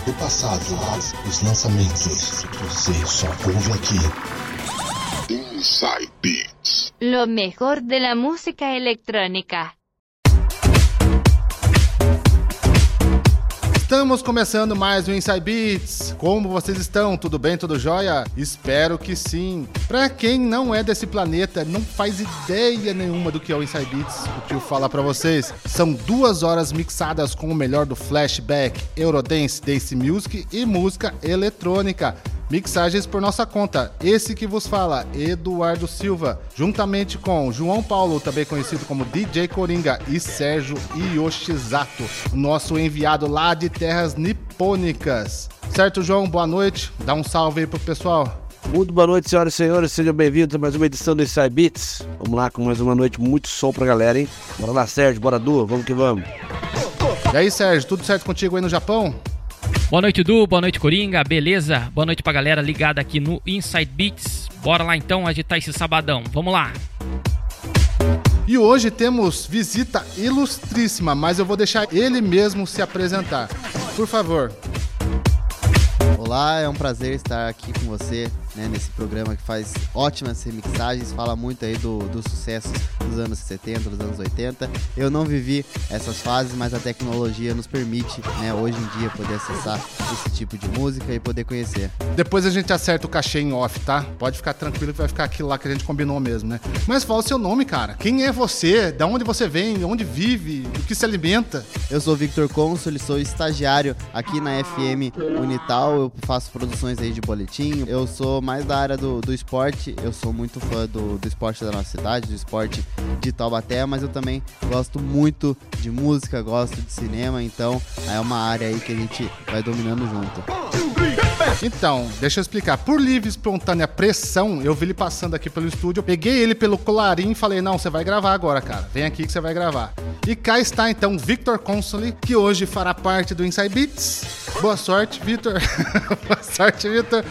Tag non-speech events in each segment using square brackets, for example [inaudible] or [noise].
clássicos do passado, os lançamentos. Você só ouve aqui. Inside Beats. Lo mejor de la música electrónica. Estamos começando mais um Inside Beats. Como vocês estão? Tudo bem? Tudo jóia? Espero que sim. Pra quem não é desse planeta, não faz ideia nenhuma do que é o Inside Beats, o que eu falar pra vocês. São duas horas mixadas com o melhor do flashback, Eurodance, Dance Music e música eletrônica. Mixagens por nossa conta. Esse que vos fala, Eduardo Silva, juntamente com João Paulo, também conhecido como DJ Coringa, e Sérgio Yoshizato, nosso enviado lá de terras nipônicas. Certo, João? Boa noite. Dá um salve aí pro pessoal. Muito boa noite, senhoras e senhores. Sejam bem-vindos a mais uma edição do Inside Beats. Vamos lá com mais uma noite muito som pra galera, hein? Bora lá, Sérgio. Bora, Du. Vamos que vamos. E aí, Sérgio, tudo certo contigo aí no Japão? Boa noite, Du. Boa noite, Coringa. Beleza? Boa noite pra galera ligada aqui no Inside Beats. Bora lá então agitar esse sabadão. Vamos lá. E hoje temos visita ilustríssima, mas eu vou deixar ele mesmo se apresentar. Por favor. Olá, é um prazer estar aqui com você né, nesse programa que faz ótimas remixagens, fala muito aí do, do sucesso dos anos 70, dos anos 80. Eu não vivi essas fases, mas a tecnologia nos permite, né, hoje em dia, poder acessar esse tipo de música e poder conhecer. Depois a gente acerta o cachê em off, tá? Pode ficar tranquilo que vai ficar aquilo lá que a gente combinou mesmo, né? Mas fala o seu nome, cara. Quem é você? Da onde você vem? Onde vive? O que se alimenta? Eu sou Victor Consul, sou estagiário aqui na FM Unital. Eu faço produções aí de boletim. Eu sou mais da área do, do esporte. Eu sou muito fã do, do esporte da nossa cidade, do esporte de Taubaté, mas eu também gosto muito de música, gosto de cinema, então é uma área aí que a gente vai dominando junto. Então, deixa eu explicar. Por livre espontânea pressão, eu vi ele passando aqui pelo estúdio, peguei ele pelo colarinho e falei: Não, você vai gravar agora, cara. Vem aqui que você vai gravar. E cá está então Victor Consoli, que hoje fará parte do Inside Beats. Boa sorte, Victor. [laughs] Boa sorte, Victor.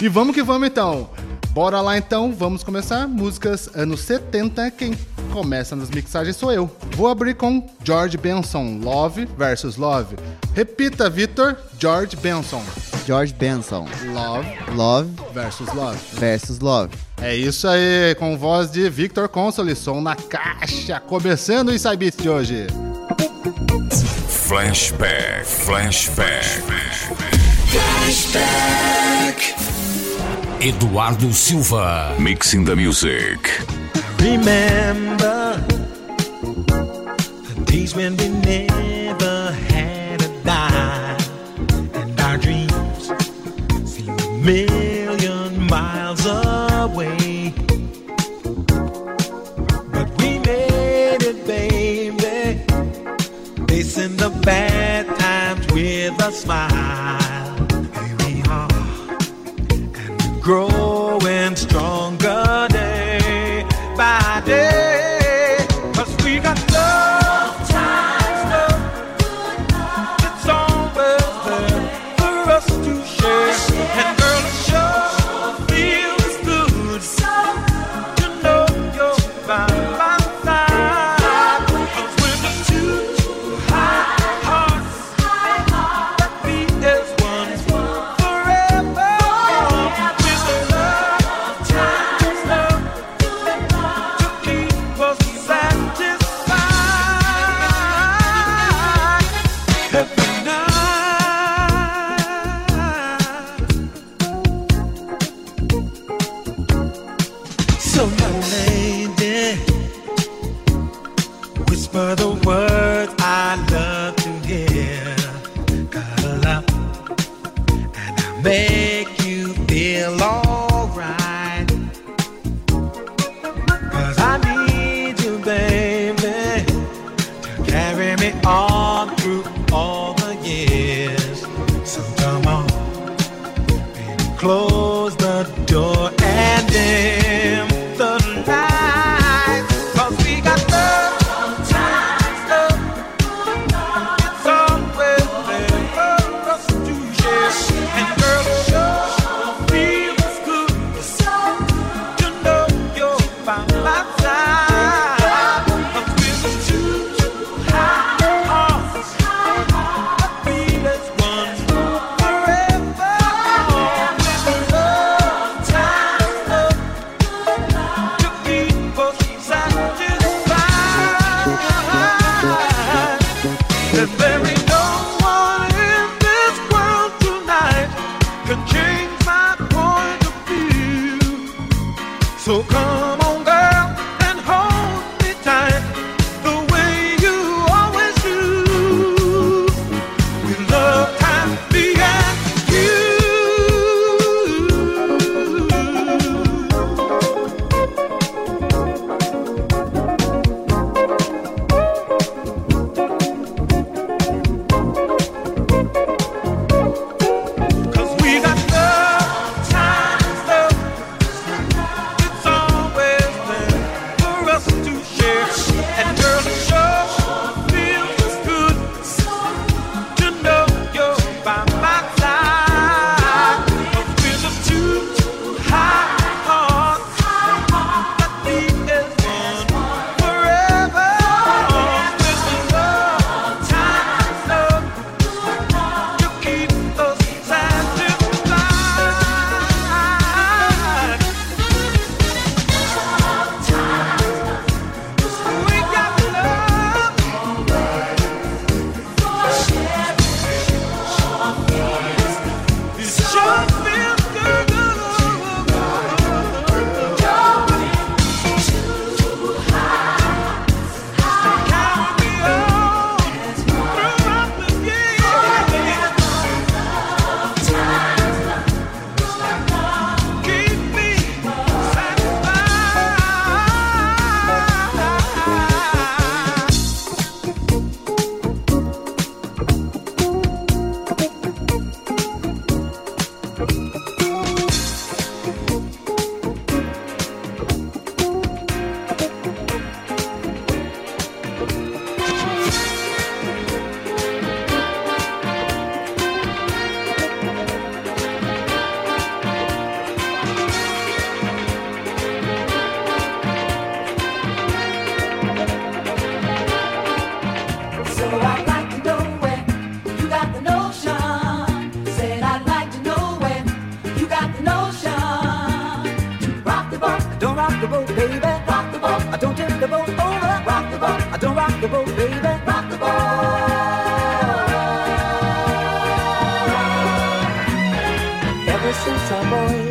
E vamos que vamos então. Bora lá então, vamos começar. Músicas anos 70. Quem começa nas mixagens sou eu. Vou abrir com George Benson, Love versus Love. Repita, Victor. George Benson, George Benson, Love Love versus Love. versus Love. É isso aí, com voz de Victor Consoli, som na caixa, começando o Inside Beats de hoje. Flashback, flashback. Eduardo Silva. Mixing the music. Remember the days when we never had a dime, and our dreams seemed a million miles away. But we made it, baby, facing the bad times with a smile.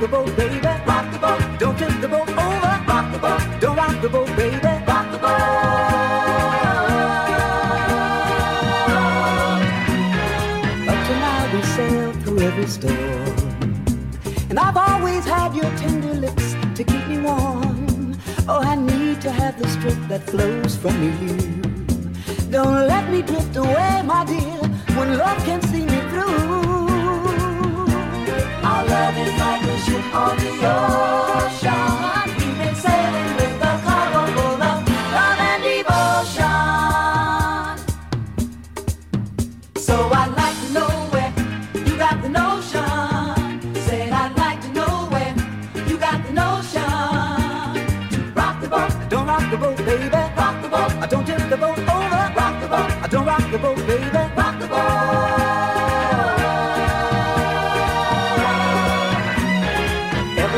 The boat, baby. rock the boat, Don't tip the boat over. rock the boat, Don't rock the boat, baby. rock the boat. Up to now we sailed through every storm. And I've always had your tender lips to keep me warm. Oh, I need to have the strength that flows from you. Don't let me drift away, my dear, when love can see me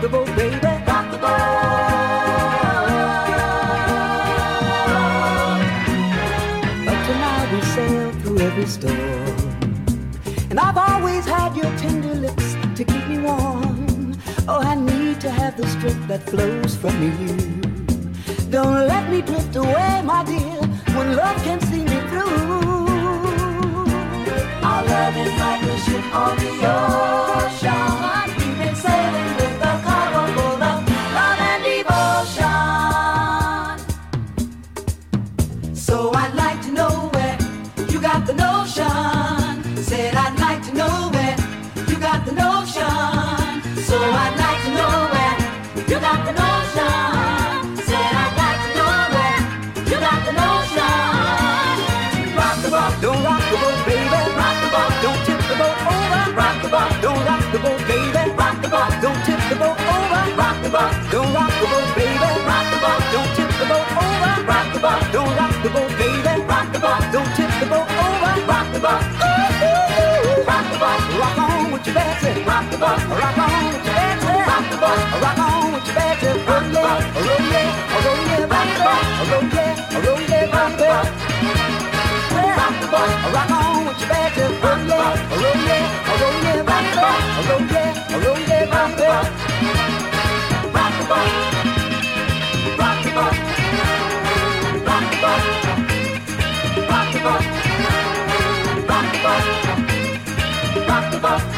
the boat, baby. Rock the boat. But tonight we sail through every storm. And I've always had your tender lips to keep me warm. Oh, I need to have the strength that flows from you. Don't let me drift away, my dear, when love can see me through. Our love is like a ship on the ocean. So I'd like to know where you got the notion. Said I'd like to know where you got the notion. So I'd like to know where you got the notion. Said I'd like to know where you got the notion. Rock the boat, don't rock the boat, baby. Rock the boat, don't tip the boat over. Rock the boat, don't rock the boat, baby. Rock the boat, don't tip the boat over. Rock the boat, don't rock the boat. Bye. Bye.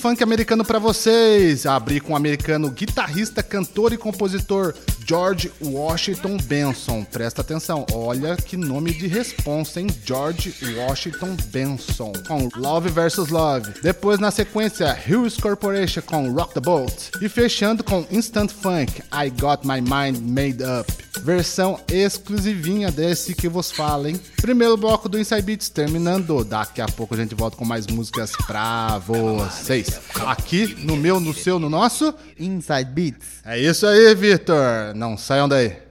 Funk americano pra vocês. Abri com o americano guitarrista, cantor e compositor George Washington Benson. Presta atenção, olha que nome de responsa, hein? George Washington Benson com Love vs Love. Depois na sequência Hughes Corporation com Rock the Boat e fechando com Instant Funk I Got My Mind Made Up. Versão exclusivinha desse que vos falo, hein? Primeiro bloco do Inside Beats terminando. Daqui a pouco a gente volta com mais músicas pra vocês. Aqui no meu, no seu, no nosso. Inside Beats. É isso aí, Vitor. Não saiam daí.